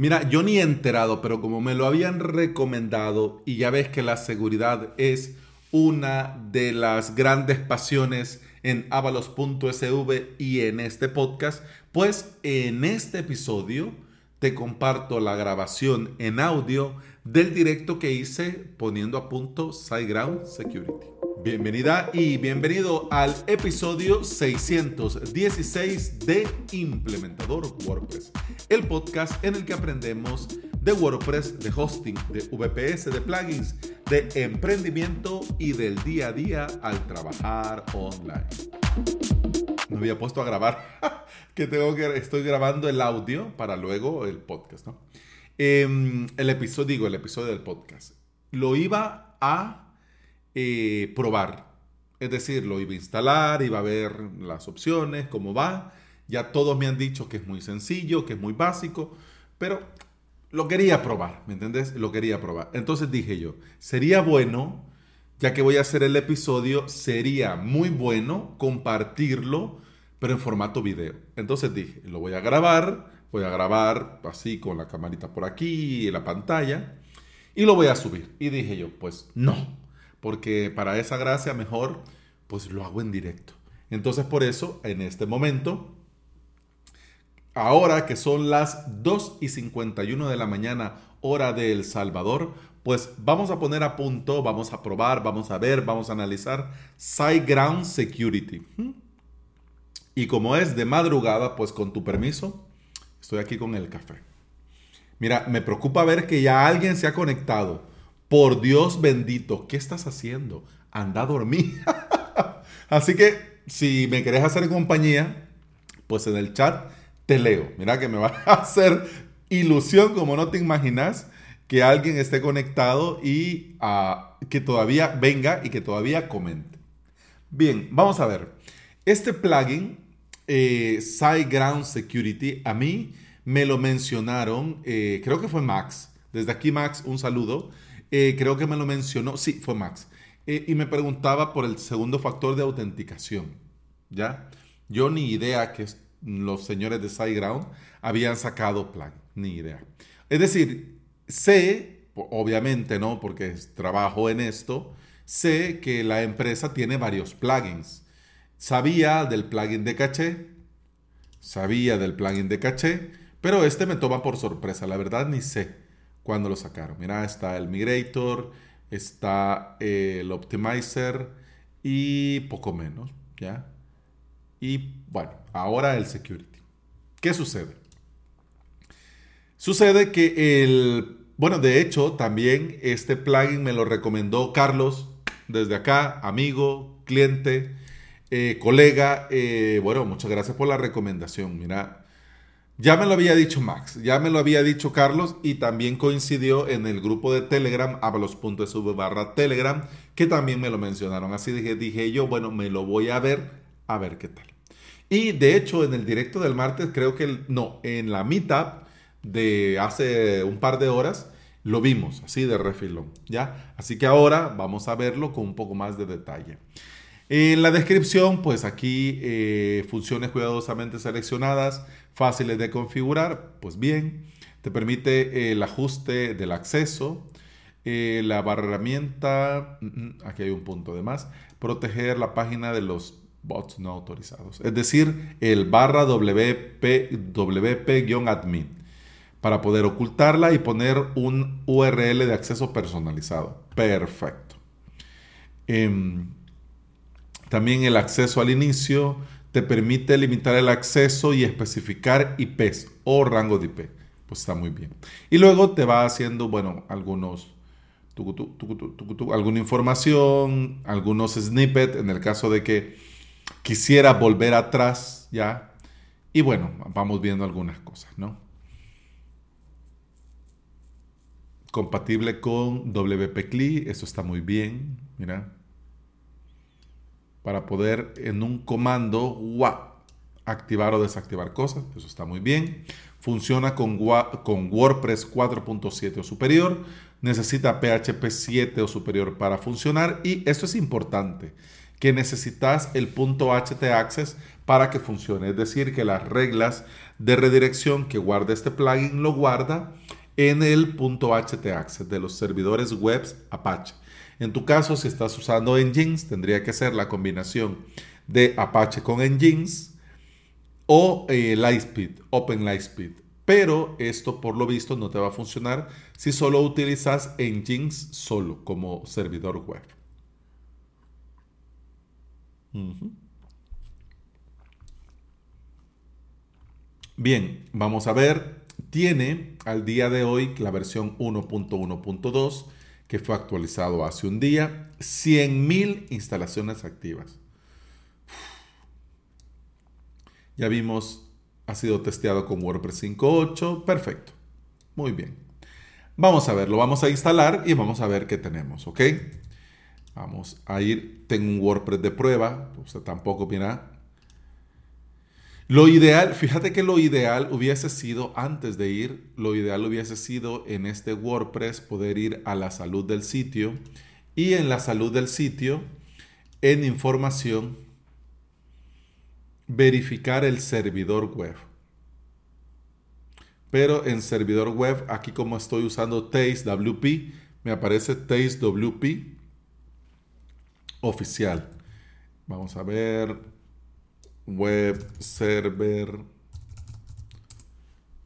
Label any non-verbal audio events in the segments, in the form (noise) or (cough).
Mira, yo ni he enterado, pero como me lo habían recomendado y ya ves que la seguridad es una de las grandes pasiones en avalos.sv y en este podcast, pues en este episodio te comparto la grabación en audio del directo que hice poniendo a punto SiteGround Security. Bienvenida y bienvenido al episodio 616 de Implementador WordPress, el podcast en el que aprendemos de WordPress, de hosting, de VPS, de plugins, de emprendimiento y del día a día al trabajar online. Me había puesto a grabar, (laughs) que tengo que estoy grabando el audio para luego el podcast, ¿no? Em, el episodio, digo, el episodio del podcast. Lo iba a eh, probar. Es decir, lo iba a instalar, iba a ver las opciones, cómo va. Ya todos me han dicho que es muy sencillo, que es muy básico, pero lo quería probar, ¿me entendés? Lo quería probar. Entonces dije yo, sería bueno, ya que voy a hacer el episodio, sería muy bueno compartirlo, pero en formato video. Entonces dije, lo voy a grabar, voy a grabar así con la camarita por aquí, en la pantalla, y lo voy a subir. Y dije yo, pues no, porque para esa gracia mejor pues lo hago en directo. Entonces por eso en este momento, ahora que son las 2 y 51 de la mañana hora de El Salvador, pues vamos a poner a punto, vamos a probar, vamos a ver, vamos a analizar SiteGround Security. Y como es de madrugada, pues con tu permiso, estoy aquí con el café. Mira, me preocupa ver que ya alguien se ha conectado. Por Dios bendito, ¿qué estás haciendo? Anda a dormir. (laughs) Así que si me querés hacer compañía, pues en el chat te leo. Mira que me va a (laughs) hacer ilusión como no te imaginas que alguien esté conectado y ah, que todavía venga y que todavía comente. Bien, vamos a ver. Este plugin, eh, SiteGround Security, a mí me lo mencionaron, eh, creo que fue Max. Desde aquí, Max, un saludo. Eh, creo que me lo mencionó, sí, fue Max. Eh, y me preguntaba por el segundo factor de autenticación. ¿Ya? Yo ni idea que los señores de SiteGround habían sacado plugin, ni idea. Es decir, sé, obviamente, ¿no? Porque trabajo en esto, sé que la empresa tiene varios plugins. Sabía del plugin de caché, sabía del plugin de caché, pero este me toma por sorpresa, la verdad ni sé cuando lo sacaron. Mira, está el Migrator, está el Optimizer y poco menos, ¿ya? Y bueno, ahora el Security. ¿Qué sucede? Sucede que el, bueno, de hecho, también este plugin me lo recomendó Carlos, desde acá, amigo, cliente, eh, colega. Eh, bueno, muchas gracias por la recomendación. Mira, ya me lo había dicho Max, ya me lo había dicho Carlos y también coincidió en el grupo de Telegram, avalos.sv barra Telegram, que también me lo mencionaron. Así dije, dije yo, bueno, me lo voy a ver, a ver qué tal. Y de hecho, en el directo del martes, creo que, no, en la meetup de hace un par de horas, lo vimos así de refilón, ¿ya? Así que ahora vamos a verlo con un poco más de detalle. En la descripción, pues aquí eh, funciones cuidadosamente seleccionadas, fáciles de configurar, pues bien, te permite el ajuste del acceso, eh, la herramienta, mm, mm, aquí hay un punto de más, proteger la página de los bots no autorizados, es decir, el barra WP, WP-admin, para poder ocultarla y poner un URL de acceso personalizado. Perfecto. Em, también el acceso al inicio te permite limitar el acceso y especificar IPs o rango de IP. Pues está muy bien. Y luego te va haciendo, bueno, algunos, alguna información, algunos snippets en el caso de que quisiera volver atrás, ¿ya? Y bueno, vamos viendo algunas cosas, ¿no? Compatible con WP-CLI, eso está muy bien, mira para poder en un comando activar o desactivar cosas. Eso está muy bien. Funciona con, con WordPress 4.7 o superior. Necesita PHP 7 o superior para funcionar. Y esto es importante, que necesitas el punto htaccess para que funcione. Es decir, que las reglas de redirección que guarda este plugin lo guarda en el punto htaccess de los servidores webs Apache. En tu caso, si estás usando Nginx, tendría que ser la combinación de Apache con Nginx o eh, Lightspeed, Open Lightspeed. Pero esto por lo visto no te va a funcionar si solo utilizas Nginx solo como servidor web. Bien, vamos a ver. Tiene al día de hoy la versión 1.1.2 que fue actualizado hace un día, 100.000 instalaciones activas. Ya vimos, ha sido testeado con WordPress 5.8, perfecto. Muy bien. Vamos a ver, lo vamos a instalar y vamos a ver qué tenemos, ¿ok? Vamos a ir, tengo un WordPress de prueba, sea, tampoco, mira, lo ideal, fíjate que lo ideal hubiese sido, antes de ir, lo ideal hubiese sido en este WordPress poder ir a la salud del sitio y en la salud del sitio, en información, verificar el servidor web. Pero en servidor web, aquí como estoy usando Taste WP, me aparece Taste WP oficial. Vamos a ver web server.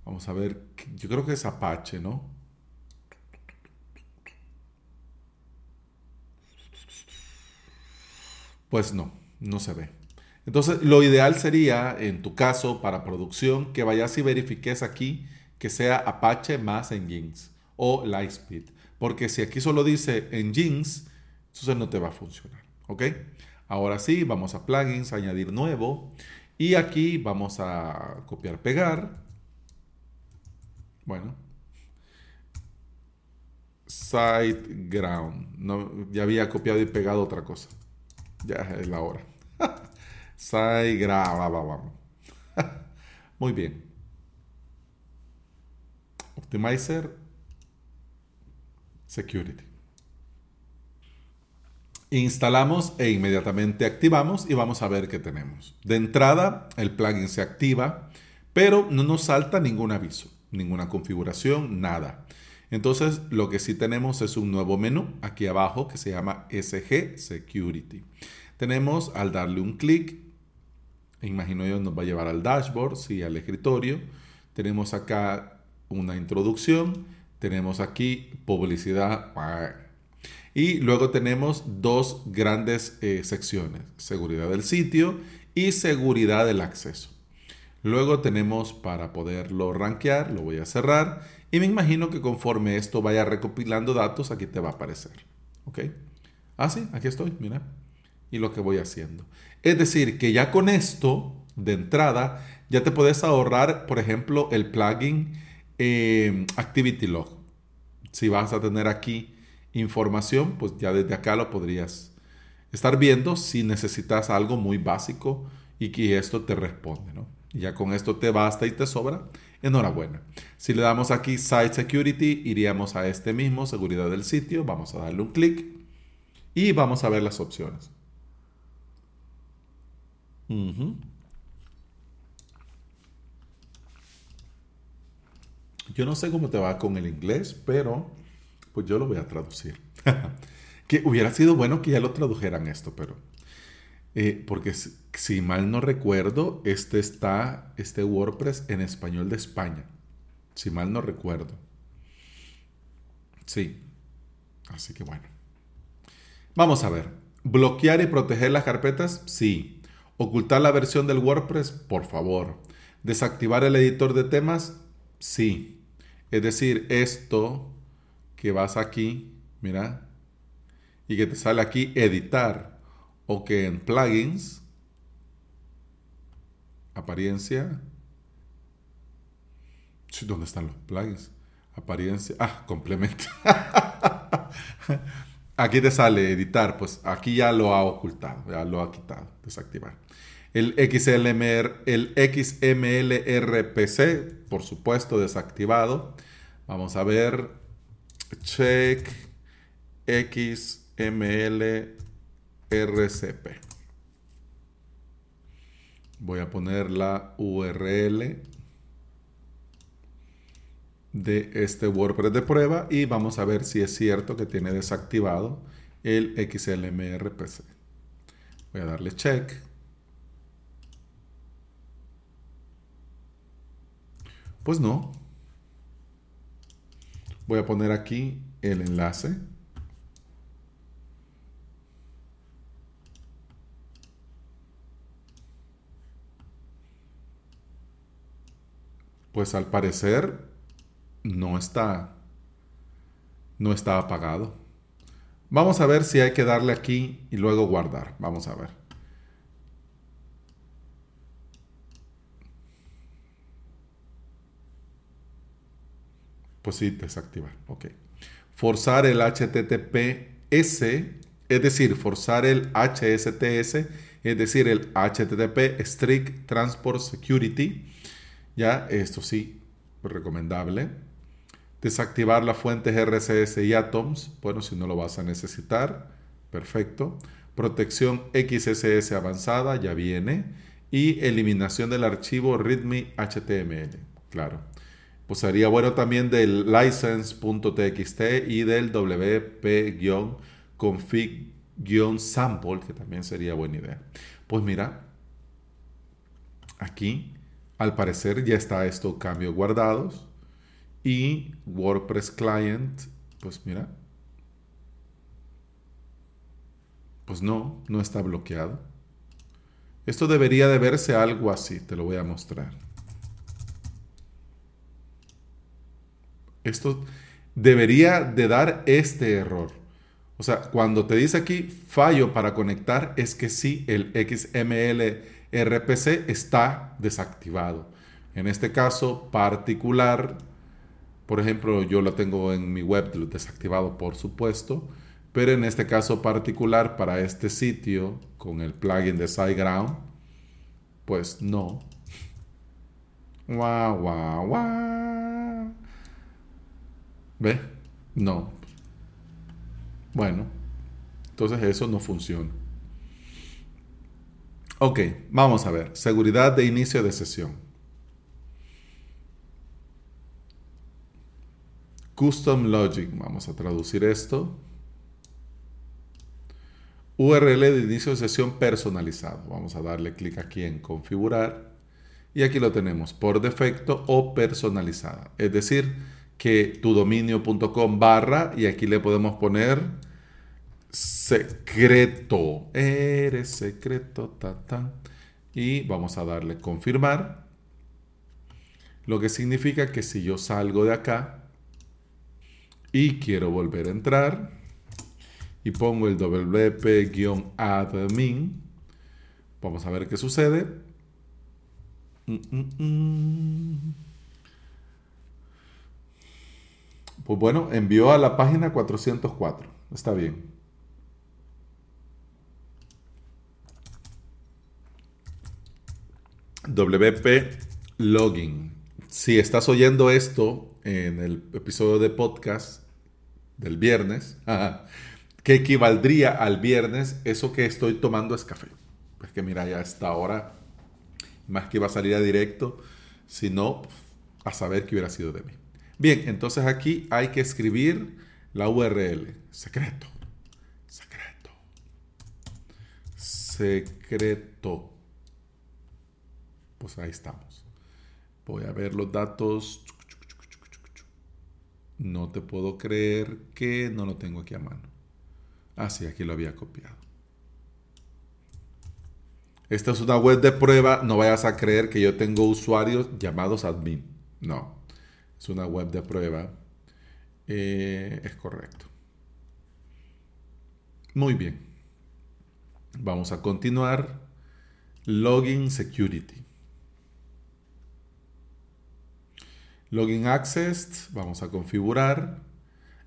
Vamos a ver, yo creo que es Apache, ¿no? Pues no, no se ve. Entonces, lo ideal sería, en tu caso, para producción, que vayas y verifiques aquí que sea Apache más Nginx o Lightspeed. Porque si aquí solo dice Nginx, entonces no te va a funcionar. ¿Ok? Ahora sí, vamos a plugins, añadir nuevo. Y aquí vamos a copiar, pegar. Bueno. SiteGround. No, ya había copiado y pegado otra cosa. Ya es la hora. (laughs) SiteGround. (laughs) Muy bien. Optimizer. Security. Instalamos e inmediatamente activamos y vamos a ver qué tenemos. De entrada, el plugin se activa, pero no nos salta ningún aviso, ninguna configuración, nada. Entonces, lo que sí tenemos es un nuevo menú aquí abajo que se llama SG Security. Tenemos al darle un clic, imagino yo nos va a llevar al dashboard, sí, al escritorio. Tenemos acá una introducción, tenemos aquí publicidad y luego tenemos dos grandes eh, secciones, seguridad del sitio y seguridad del acceso. Luego tenemos para poderlo rankear, lo voy a cerrar y me imagino que conforme esto vaya recopilando datos, aquí te va a aparecer. ¿Ok? Ah, sí, aquí estoy, mira. Y lo que voy haciendo. Es decir, que ya con esto, de entrada, ya te puedes ahorrar, por ejemplo, el plugin eh, Activity Log. Si vas a tener aquí información, pues ya desde acá lo podrías estar viendo si necesitas algo muy básico y que esto te responde, ¿no? Y ya con esto te basta y te sobra. Enhorabuena. Si le damos aquí Site Security, iríamos a este mismo, seguridad del sitio. Vamos a darle un clic y vamos a ver las opciones. Yo no sé cómo te va con el inglés, pero pues yo lo voy a traducir. (laughs) que hubiera sido bueno que ya lo tradujeran esto, pero... Eh, porque si, mal no recuerdo, este está, este WordPress en español de España. Si mal no recuerdo. Sí. Así que bueno. Vamos a ver. ¿Bloquear y proteger las carpetas? Sí. ¿Ocultar la versión del WordPress? Por favor. ¿Desactivar el editor de temas? Sí. Es decir, esto que vas aquí, mira, y que te sale aquí editar o que en plugins, apariencia, ¿dónde están los plugins? Apariencia, ah, complemento. (laughs) aquí te sale editar, pues aquí ya lo ha ocultado, ya lo ha quitado, desactivar. El XLMR, el XMLRPC, por supuesto, desactivado. Vamos a ver check XML RCP. Voy a poner la URL de este WordPress de prueba y vamos a ver si es cierto que tiene desactivado el XLMRPC. Voy a darle check. Pues no. Voy a poner aquí el enlace. Pues al parecer no está no está apagado. Vamos a ver si hay que darle aquí y luego guardar. Vamos a ver. Pues sí, desactivar. Ok. Forzar el HTTPS, es decir, forzar el HSTS, es decir, el HTTP Strict Transport Security. Ya, esto sí, recomendable. Desactivar las fuentes RCS y Atoms, bueno, si no lo vas a necesitar, perfecto. Protección XSS avanzada, ya viene. Y eliminación del archivo README HTML, claro. Pues sería bueno también del license.txt y del wp-config-sample, que también sería buena idea. Pues mira, aquí al parecer ya está estos cambios guardados y WordPress Client, pues mira, pues no, no está bloqueado. Esto debería de verse algo así, te lo voy a mostrar. Esto debería de dar este error. O sea, cuando te dice aquí fallo para conectar, es que sí, el XML RPC está desactivado. En este caso particular, por ejemplo, yo lo tengo en mi web desactivado, por supuesto, pero en este caso particular para este sitio con el plugin de SiteGround, pues no. (laughs) Guau, guau, guau. ¿Ve? No. Bueno, entonces eso no funciona. Ok, vamos a ver. Seguridad de inicio de sesión. Custom Logic, vamos a traducir esto. URL de inicio de sesión personalizado. Vamos a darle clic aquí en configurar. Y aquí lo tenemos, por defecto o personalizada. Es decir, que tu dominio.com barra y aquí le podemos poner secreto. Eres secreto, ta, Y vamos a darle confirmar. Lo que significa que si yo salgo de acá, y quiero volver a entrar y pongo el wp-admin. Vamos a ver qué sucede. Mm, mm, mm. Pues bueno, envió a la página 404. Está bien. WP Login. Si estás oyendo esto en el episodio de podcast, del viernes, (laughs) que equivaldría al viernes, eso que estoy tomando es café. Pues que mira, ya esta hora, más que iba a salir a directo, sino a saber qué hubiera sido de mí. Bien, entonces aquí hay que escribir la URL, secreto, secreto, secreto. Pues ahí estamos. Voy a ver los datos. No te puedo creer que no lo tengo aquí a mano. Ah, sí, aquí lo había copiado. Esta es una web de prueba. No vayas a creer que yo tengo usuarios llamados admin. No. Es una web de prueba. Eh, es correcto. Muy bien. Vamos a continuar. Login Security. Login Access, vamos a configurar.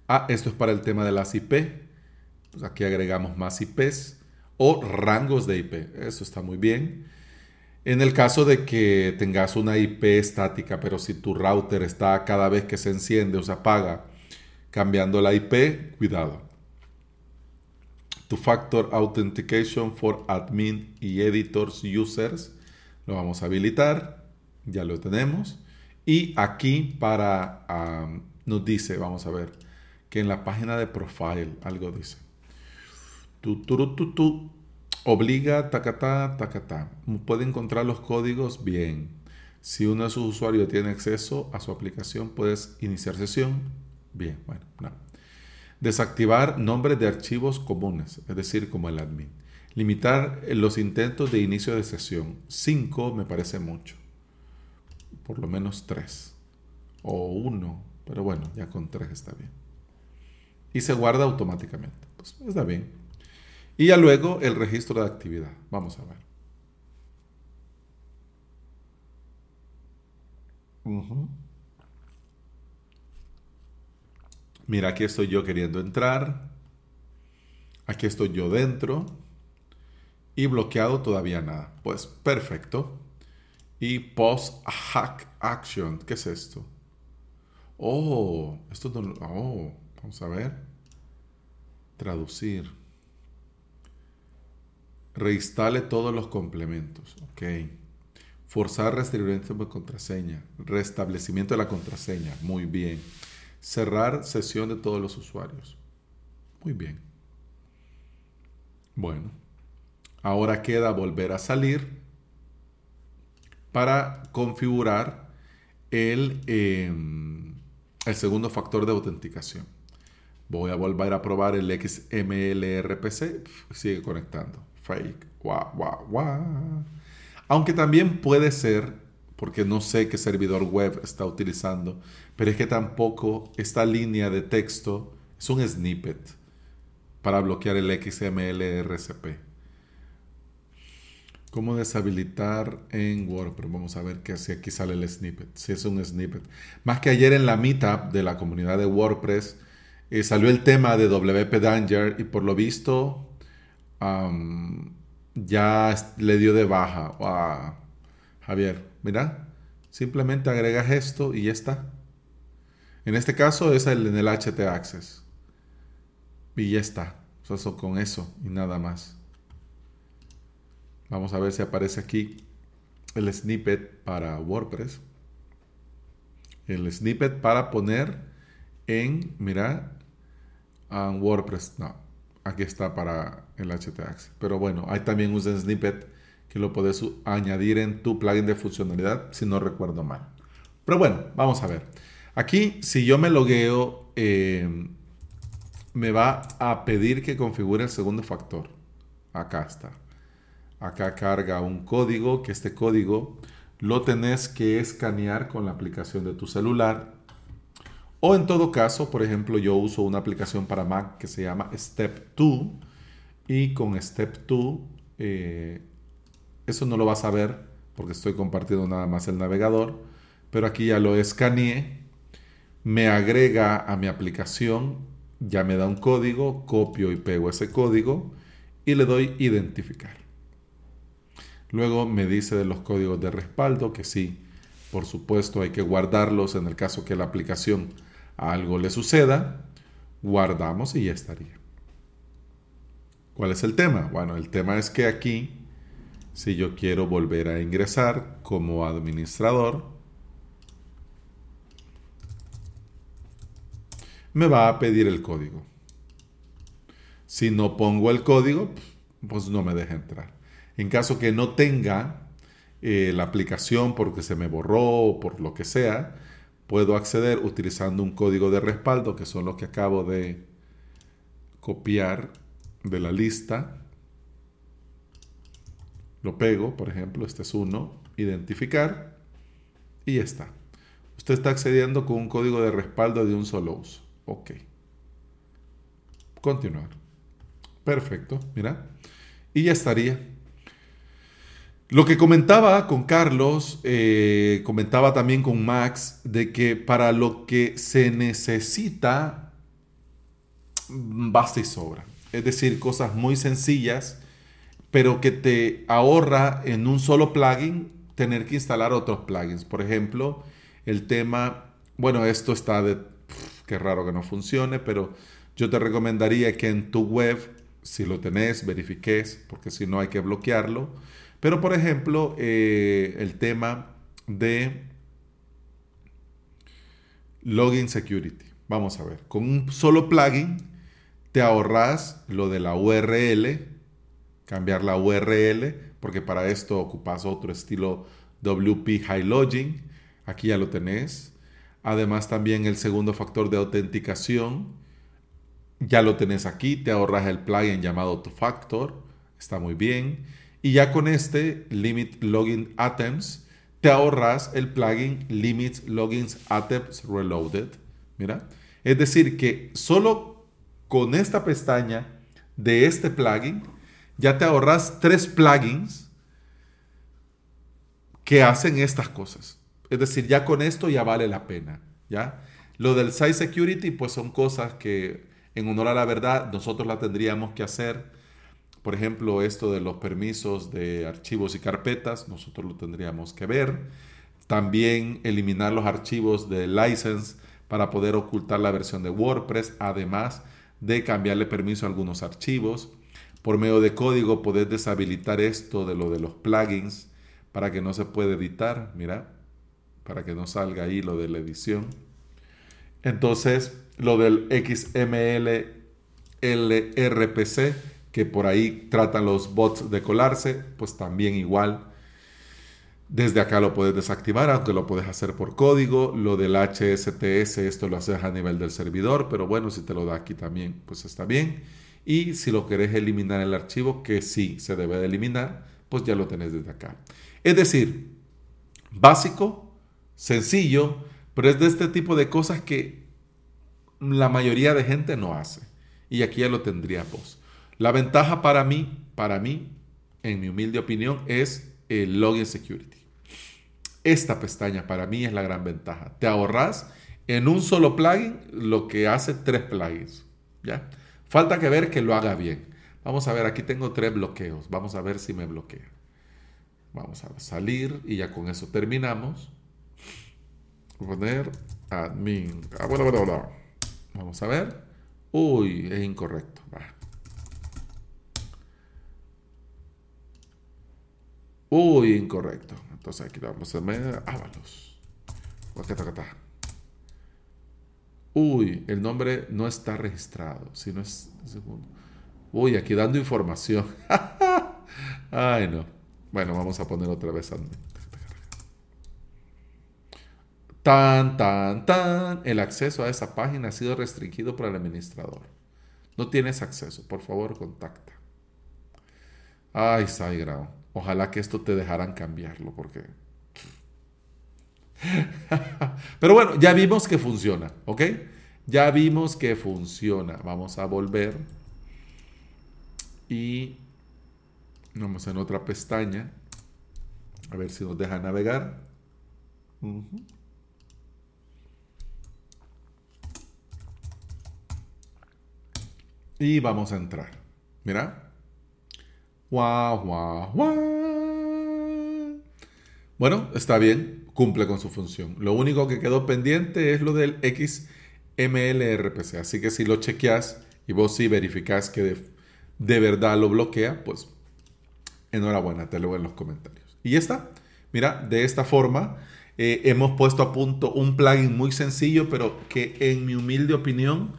Ah, esto es para el tema de las IP. Pues aquí agregamos más IPs o rangos de IP. Eso está muy bien. En el caso de que tengas una IP estática, pero si tu router está cada vez que se enciende o se apaga cambiando la IP, cuidado. Two-Factor Authentication for Admin y Editors Users. Lo vamos a habilitar. Ya lo tenemos. Y aquí para, nos dice, vamos a ver, que en la página de profile algo dice. Tu, tu, tu, obliga, tacatá, tacatá. Puede encontrar los códigos bien. Si uno de sus usuarios tiene acceso a su aplicación, puedes iniciar sesión. Bien, bueno, no. Desactivar nombres de archivos comunes, es decir, como el admin. Limitar los intentos de inicio de sesión. 5 me parece mucho. Por lo menos 3. O 1. Pero bueno, ya con 3 está bien. Y se guarda automáticamente. Pues está bien. Y ya luego el registro de actividad. Vamos a ver. Mira, aquí estoy yo queriendo entrar. Aquí estoy yo dentro. Y bloqueado todavía nada. Pues perfecto. Y post hack action. ¿Qué es esto? Oh, esto no. Oh, vamos a ver. Traducir. Reinstale todos los complementos. Ok. Forzar restringimiento de contraseña. Restablecimiento de la contraseña. Muy bien. Cerrar sesión de todos los usuarios. Muy bien. Bueno. Ahora queda volver a salir para configurar el, em, el segundo factor de autenticación. Voy a volver a probar el XMLRPC. Sigue conectando. Fake. Aunque también puede ser, porque no sé qué servidor web está utilizando, pero es que tampoco esta línea de texto es un snippet para bloquear el XML RCP. ¿Cómo deshabilitar en WordPress? Vamos a ver qué si aquí sale el snippet. Si es un snippet. Más que ayer en la meetup de la comunidad de WordPress eh, salió el tema de WP Danger y por lo visto ya le dio de baja a Javier. Mira, simplemente agregas esto y ya está. En este caso es el, en el HT Access. Y ya está. Con eso y nada más. Vamos a ver si aparece aquí el snippet para WordPress. El snippet para poner en, mira, en WordPress. No, aquí está para el HTAX. Pero bueno, hay también un snippet que lo puedes añadir en tu plugin de funcionalidad, si no recuerdo mal. Pero bueno, vamos a ver. Aquí, si yo me logueo, eh, me va a pedir que configure el segundo factor. Acá está. Acá carga un código, que este código lo tenés que escanear con la aplicación de tu celular o en todo caso, por ejemplo, yo uso una aplicación para Mac que se llama Step 2 y con Step 2 eh, eso no lo vas a ver porque estoy compartiendo nada más el navegador, pero aquí ya lo escaneé, me agrega a mi aplicación, ya me da un código, copio y pego ese código y le doy identificar. Luego me dice de los códigos de respaldo que sí, por supuesto hay que guardarlos en el caso que la aplicación algo le suceda, guardamos y ya estaría. ¿Cuál es el tema? Bueno, el tema es que aquí, si yo quiero volver a ingresar como administrador, me va a pedir el código. Si no pongo el código, pues no me deja entrar. En caso que no tenga eh, la aplicación porque se me borró o por lo que sea, puedo acceder utilizando un código de respaldo, que son los que acabo de copiar de la lista. Lo pego, por ejemplo, este es uno, identificar, y ya está. Usted está accediendo con un código de respaldo de un solo uso. Ok. Continuar. Perfecto, mira. Y ya estaría. Lo que comentaba con Carlos, eh, comentaba también con Max, de que para lo que se necesita, basta y sobra. Es decir, cosas muy sencillas, pero que te ahorra en un solo plugin tener que instalar otros plugins. Por ejemplo, el tema, bueno, esto está de, qué raro que no funcione, pero yo te recomendaría que en tu web si lo tenés, verifiques, porque si no hay que bloquearlo. Pero por ejemplo, eh, el tema de Login Security. Vamos a ver, con un solo plugin te ahorras lo de la URL, cambiar la URL, porque para esto ocupas otro estilo WP High Login. Aquí ya lo tenés. Además también el segundo factor de autenticación. Ya lo tenés aquí, te ahorras el plugin llamado Two Factor. Está muy bien. Y ya con este Limit Login Items, te ahorras el plugin Limit Logins Items Reloaded. Mira. Es decir, que solo con esta pestaña de este plugin, ya te ahorras tres plugins que hacen estas cosas. Es decir, ya con esto ya vale la pena, ¿ya? Lo del Site Security, pues son cosas que en honor a la verdad nosotros la tendríamos que hacer. Por ejemplo, esto de los permisos de archivos y carpetas, nosotros lo tendríamos que ver. También eliminar los archivos de license para poder ocultar la versión de WordPress, además de cambiarle permiso a algunos archivos. Por medio de código poder deshabilitar esto de lo de los plugins para que no se pueda editar. Mira, para que no salga ahí lo de la edición. Entonces, lo del XML LRPC, que por ahí tratan los bots de colarse, pues también igual. Desde acá lo puedes desactivar, aunque lo puedes hacer por código. Lo del HSTS, esto lo haces a nivel del servidor, pero bueno, si te lo da aquí también, pues está bien. Y si lo querés eliminar el archivo, que sí se debe de eliminar, pues ya lo tenés desde acá. Es decir, básico, sencillo, pero es de este tipo de cosas que la mayoría de gente no hace. Y aquí ya lo tendríamos. La ventaja para mí, para mí, en mi humilde opinión, es el Login Security. Esta pestaña para mí es la gran ventaja. Te ahorras en un solo plugin lo que hace tres plugins. ¿ya? Falta que ver que lo haga bien. Vamos a ver, aquí tengo tres bloqueos. Vamos a ver si me bloquea. Vamos a salir y ya con eso terminamos poner admin. Ah. Vamos a ver. Uy, es incorrecto. Uy, incorrecto. Entonces aquí vamos a ver. Ábalos. Uy, el nombre no está registrado. Si no es. Uy, aquí dando información. (laughs) Ay, no. Bueno, vamos a poner otra vez. Tan, tan, tan. El acceso a esa página ha sido restringido por el administrador. No tienes acceso. Por favor, contacta. Ay, Saigrao. Ojalá que esto te dejaran cambiarlo porque... (laughs) Pero bueno, ya vimos que funciona, ¿ok? Ya vimos que funciona. Vamos a volver. Y vamos en otra pestaña. A ver si nos deja navegar. Y vamos a entrar. Mira. Bueno, está bien, cumple con su función. Lo único que quedó pendiente es lo del XMLRPC. Así que si lo chequeas y vos sí verificás que de, verdad lo bloquea, pues enhorabuena, te lo en los comentarios. Y ya está. Mira, de esta forma eh, hemos puesto a punto un plugin muy sencillo, pero que en mi humilde opinión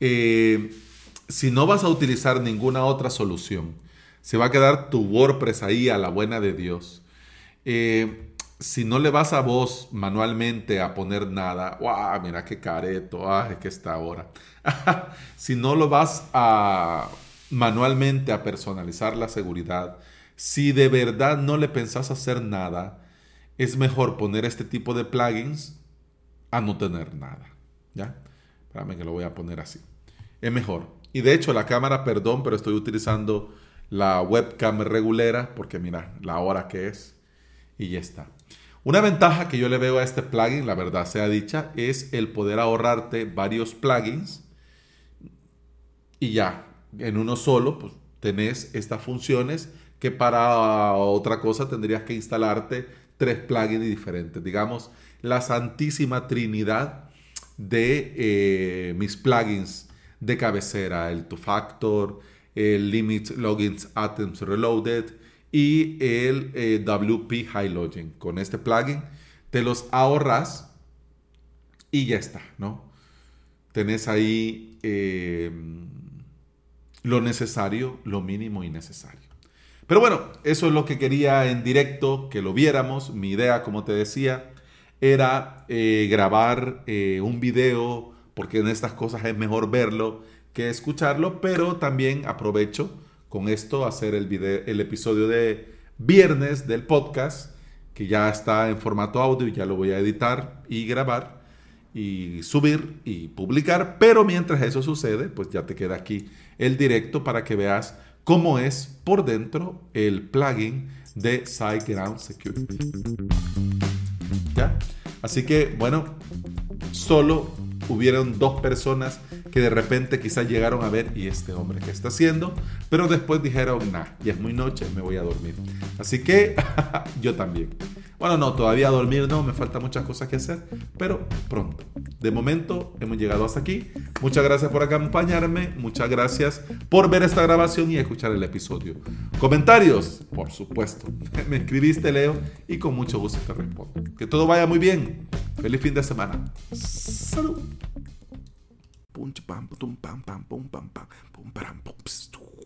eh, si no vas a utilizar ninguna otra solución, se va a quedar tu WordPress ahí a la buena de Dios. Eh, si no le vas a vos manualmente a poner nada, ¡guau! Mira qué careto, ¡ah! que está ahora. (laughs) si no lo vas a manualmente a personalizar la seguridad, si de verdad no le pensás hacer nada, es mejor poner este tipo de plugins a no tener nada. ¿Ya? Espérame que lo voy a poner así. Es mejor. Y de hecho la cámara, perdón, pero estoy utilizando la webcam regulera porque mira la hora que es y ya está. Una ventaja que yo le veo a este plugin, la verdad sea dicha, es el poder ahorrarte varios plugins y ya, en uno solo, pues tenés estas funciones que para otra cosa tendrías que instalarte tres plugins diferentes. Digamos, la santísima trinidad de eh, mis plugins de cabecera, el Two Factor, el Limit Logins Atoms Reloaded y el eh, WP High Login. Con este plugin te los ahorras y ya está, ¿no? Tenés ahí eh, lo necesario, lo mínimo y necesario. Pero bueno, eso es lo que quería en directo, que lo viéramos. Mi idea, como te decía, era eh, grabar un video, porque en estas cosas es mejor verlo que escucharlo, pero también aprovecho con esto hacer el, video, el episodio de viernes del podcast, que ya está en formato audio ya lo voy a editar y grabar y subir y publicar, pero mientras eso sucede, pues ya te queda aquí el directo para que veas cómo es por dentro el plugin de SiteGround Security. ¿Ya? Así que, bueno, solo hubieron dos personas que de repente quizás llegaron a ver, ¿y este hombre qué está haciendo? Pero después dijeron, nah, ya es muy noche, me voy a dormir. Así que (laughs) yo también. Bueno, no, todavía dormir no, me faltan muchas cosas que hacer, pero pronto. De momento hemos llegado hasta aquí. Muchas gracias por acompañarme, muchas gracias por ver esta grabación y escuchar el episodio. Comentarios, por supuesto. (laughs) Me escribiste, Leo, y con mucho gusto te respondo. Que todo vaya muy bien. Feliz fin de semana. Salud. Bum, bum, bum, bum, bum, bum, bum, bum, bum, bum, bum, bum. bam, bam, bam, bam, bam, bam,